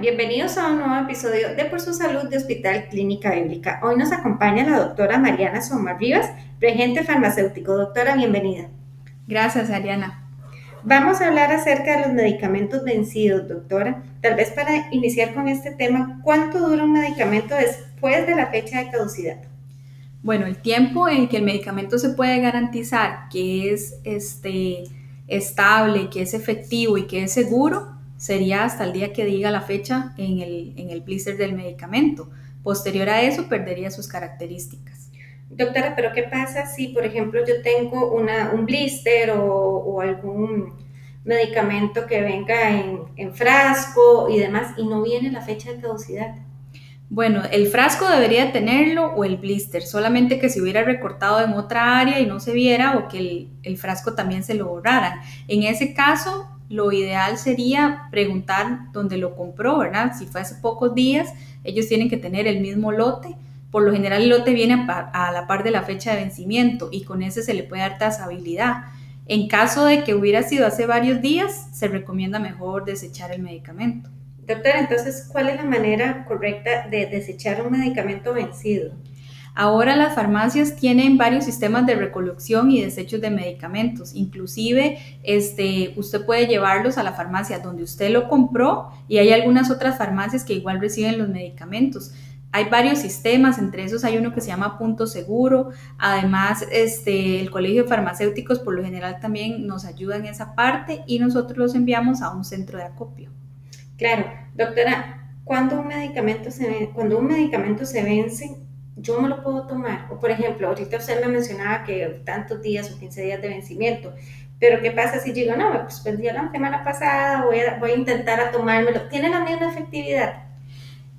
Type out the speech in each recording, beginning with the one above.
bienvenidos a un nuevo episodio de Por su Salud de Hospital Clínica Bíblica. Hoy nos acompaña la doctora Mariana Somar Rivas, regente farmacéutico. Doctora, bienvenida. Gracias, Ariana. Vamos a hablar acerca de los medicamentos vencidos, doctora. Tal vez para iniciar con este tema, ¿cuánto dura un medicamento después de la fecha de caducidad? Bueno, el tiempo en que el medicamento se puede garantizar que es este, estable, que es efectivo y que es seguro, sería hasta el día que diga la fecha en el, en el blister del medicamento. Posterior a eso, perdería sus características. Doctora, pero ¿qué pasa si, por ejemplo, yo tengo una, un blister o, o algún medicamento que venga en, en, frasco y demás y no viene la fecha de caducidad? Bueno, el frasco debería tenerlo o el blister, solamente que se hubiera recortado en otra área y no se viera o que el, el frasco también se lo borraran. En ese caso, lo ideal sería preguntar dónde lo compró, ¿verdad? Si fue hace pocos días, ellos tienen que tener el mismo lote. Por lo general el lote viene a, la par de la fecha de vencimiento y con ese se le puede dar trazabilidad. En caso de que hubiera sido hace varios días, se recomienda mejor desechar el medicamento. Doctora, entonces, ¿cuál es la manera correcta de desechar un medicamento vencido? Ahora las farmacias tienen varios sistemas de recolección y desechos de medicamentos. Inclusive, este, usted puede llevarlos a la farmacia donde usted lo compró y hay algunas otras farmacias que igual reciben los medicamentos. Hay varios sistemas, entre esos hay uno que se llama Punto Seguro. Además, este, el Colegio de Farmacéuticos por lo general también nos ayuda en esa parte y nosotros los enviamos a un centro de acopio. Claro, doctora, cuando un medicamento se, cuando un medicamento se vence, yo me lo puedo tomar. O por ejemplo, ahorita usted me mencionaba que tantos días o 15 días de vencimiento. Pero ¿qué pasa si digo, no, pues vendí la semana pasada, voy a, voy a intentar a tomármelo? ¿Tiene la misma efectividad?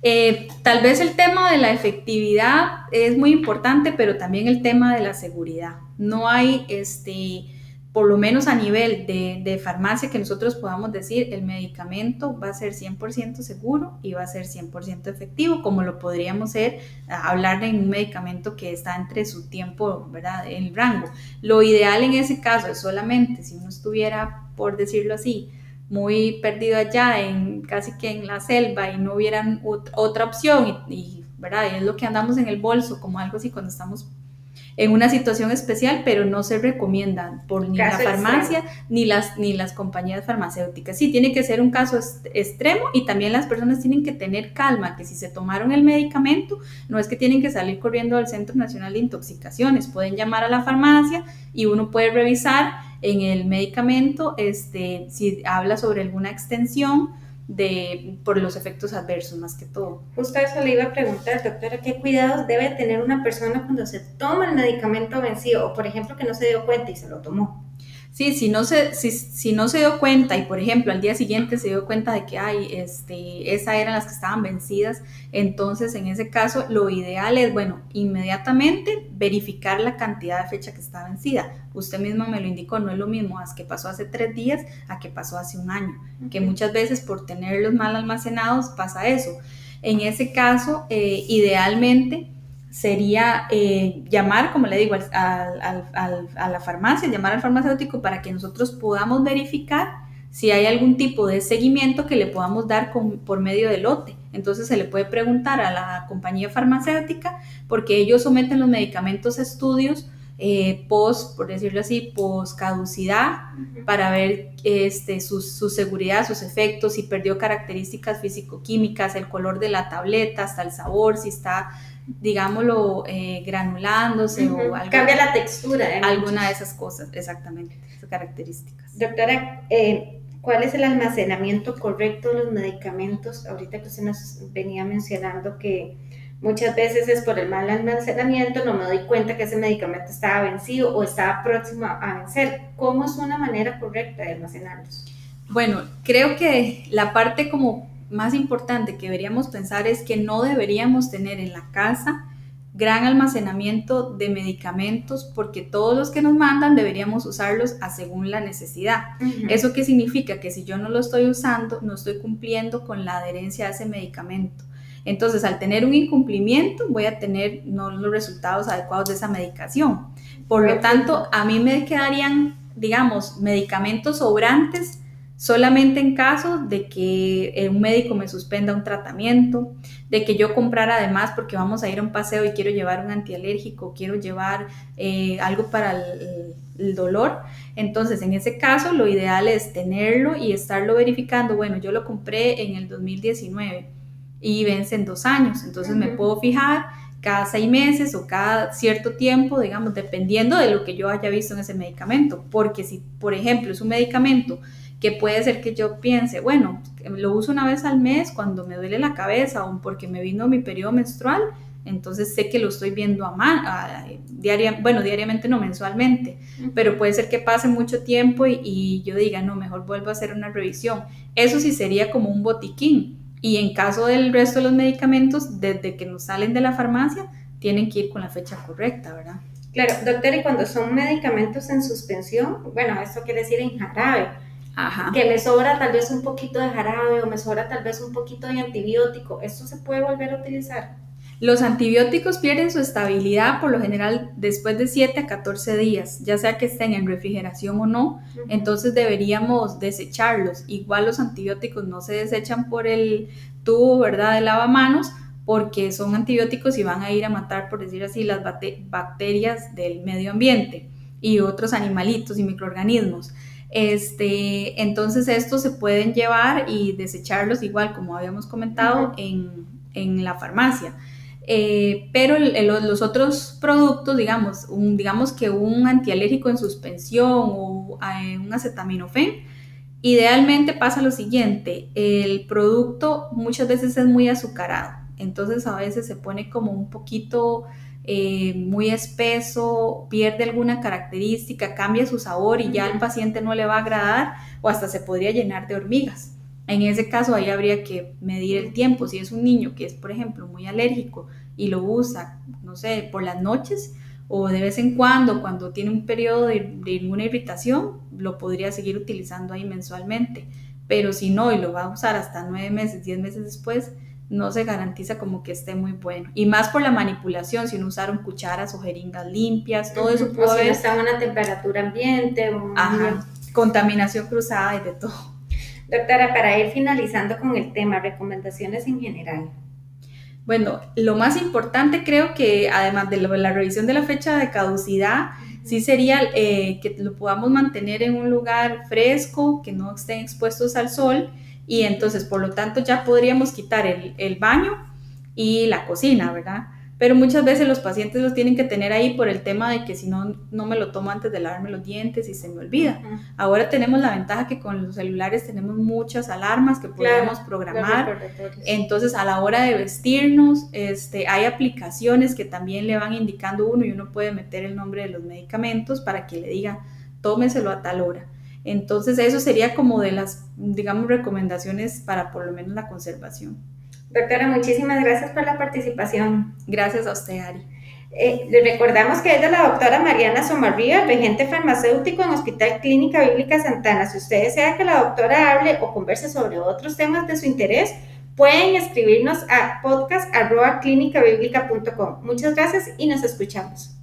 Eh, tal vez el tema de la efectividad es muy importante, pero también el tema de la seguridad. No hay este por lo menos a nivel de, farmacia, que nosotros podamos decir el medicamento va a ser 100% seguro y va a ser 100% efectivo, como lo podríamos ser, hablar de un medicamento que está entre su tiempo, ¿verdad?, el rango. Lo ideal en ese caso es solamente si uno estuviera, por decirlo así, muy perdido allá, en casi que en la selva y no hubiera otra opción y ¿verdad? Y es lo que andamos en el bolso, como algo así cuando estamos en una situación especial, pero no se recomiendan por ni la farmacia ni las, ni las compañías farmacéuticas. Sí, tiene que ser un caso extremo y también las personas tienen que tener calma, que si se tomaron el medicamento, no es que tienen que salir corriendo al Centro Nacional de Intoxicaciones, pueden llamar a la farmacia y uno puede revisar en el medicamento este, si habla sobre alguna extensión de, por los efectos adversos más que todo. Justo eso le iba a preguntar, doctora, ¿qué cuidados debe tener una persona cuando se toma el medicamento vencido o por ejemplo que no se dio cuenta y se lo tomó? Sí, si no, se, si, si, no se dio cuenta y, por ejemplo, al día siguiente se dio cuenta de que, ay, este, esas eran las que estaban vencidas, entonces en ese caso lo ideal es, bueno, inmediatamente verificar la cantidad de fecha que está vencida. Usted mismo me lo indicó, no es lo mismo a que pasó hace tres días a que pasó hace un año, que muchas veces por tenerlos mal almacenados pasa eso. En ese caso, eh, idealmente, sería eh, llamar, como le digo, a la farmacia, llamar al farmacéutico para que nosotros podamos verificar si hay algún tipo de seguimiento que le podamos dar por medio del lote. Entonces se le puede preguntar a la compañía farmacéutica porque ellos someten los medicamentos a estudios eh, post, por decirlo así, post caducidad para ver este, su, su, seguridad, sus efectos, si perdió características físico-químicas, el color de la tableta, hasta el sabor, si está digámoslo, eh, granulándose o algo, Cambia la textura. alguna de esas cosas, exactamente, esas características. Doctora, eh, ¿cuál es el almacenamiento correcto de los medicamentos? Ahorita que usted nos venía mencionando que muchas veces es por el mal almacenamiento, no me doy cuenta que ese medicamento estaba vencido o estaba próximo a vencer. ¿Cómo es una manera correcta de almacenarlos? Bueno, creo que la parte como más importante que deberíamos pensar es que no deberíamos tener en la casa gran almacenamiento de medicamentos porque todos los que nos mandan deberíamos usarlos a según la necesidad. ¿Eso qué significa? Que si yo no lo estoy usando, no estoy cumpliendo con la adherencia a ese medicamento. Entonces, al tener un incumplimiento, voy a tener no los resultados adecuados de esa medicación. Por lo tanto, a mí me quedarían, digamos, medicamentos sobrantes solamente en caso de que eh, un médico me suspenda un tratamiento, de que yo comprara además porque vamos a ir a un paseo y quiero llevar un antialérgico, quiero llevar eh, algo para el, el, dolor. Entonces, en ese caso, lo ideal es tenerlo y estarlo verificando. Bueno, yo lo compré en el 2019 y vence en dos años, entonces me puedo fijar cada seis meses o cada cierto tiempo, digamos, dependiendo de lo que yo haya visto en ese medicamento. Porque si, por ejemplo, es un medicamento que puede ser que yo piense, bueno, lo uso una vez al mes cuando me duele la cabeza o porque me vino mi periodo menstrual, entonces sé que lo estoy viendo a, man, diaria, bueno, diariamente no mensualmente, pero puede ser que pase mucho tiempo y, y, yo diga, no, mejor vuelvo a hacer una revisión. Eso sí sería como un botiquín. Y en caso del resto de los medicamentos, desde que nos salen de la farmacia, tienen que ir con la fecha correcta, ¿verdad? Claro, doctor, y cuando son medicamentos en suspensión, bueno, eso quiere decir en jarabe que me sobra tal vez un poquito de jarabe o me sobra tal vez un poquito de antibiótico, ¿esto se puede volver a utilizar? Los antibióticos pierden su estabilidad por lo general después de 7 a 14 días, ya sea que estén en refrigeración o no, entonces deberíamos desecharlos. Igual los antibióticos no se desechan por el tubo, ¿verdad?, de lavamanos, porque son antibióticos y van a ir a matar, por decir así, las bacterias del medio ambiente y otros animalitos y microorganismos. Este, entonces estos se pueden llevar y desecharlos igual como habíamos comentado en, en, la farmacia. Eh, pero los otros productos, digamos, un, digamos que un antialérgico en suspensión o eh, un acetaminofén, idealmente pasa lo siguiente, el producto muchas veces es muy azucarado, entonces a veces se pone como un poquito eh, muy espeso, pierde alguna característica, cambia su sabor y ya al paciente no le va a agradar o hasta se podría llenar de hormigas. En ese caso ahí habría que medir el tiempo. Si es un niño que es, por ejemplo, muy alérgico y lo usa, no sé, por las noches o de vez en cuando, cuando tiene un periodo de, de alguna irritación, lo podría seguir utilizando ahí mensualmente. Pero si no y lo va a usar hasta nueve meses, diez meses después, no se garantiza como que esté muy bueno. Y más por la manipulación, si no usaron cucharas o jeringas limpias, todo eso puede... O si no está a una temperatura ambiente. O contaminación cruzada y de todo. Doctora, para ir finalizando con el tema, recomendaciones en general. Bueno, lo más importante creo que además de la revisión de la fecha de caducidad, sí sería eh, que lo podamos mantener en un lugar fresco, que no estén expuestos al sol y entonces por lo tanto ya podríamos quitar el, el baño y la cocina, ¿verdad? Pero muchas veces los pacientes los tienen que tener ahí por el tema de que si no, no me lo tomo antes de lavarme los dientes y se me olvida. Ahora tenemos la ventaja que con los celulares tenemos muchas alarmas que podemos programar. Entonces a la hora de vestirnos, este, hay aplicaciones que también le van indicando uno y uno puede meter el nombre de los medicamentos para que le diga, tómeselo a tal hora. Entonces eso sería como de las, digamos, recomendaciones para por lo menos la conservación. Doctora, muchísimas gracias por la participación. Gracias a usted, Ari. Eh, le recordamos que es de la doctora Mariana Somarría, regente farmacéutico en Hospital Clínica Bíblica Santana. Si usted desea que la doctora hable o converse sobre otros temas de su interés, pueden escribirnos a podcast.clinicabiblica.com. Muchas gracias y nos escuchamos.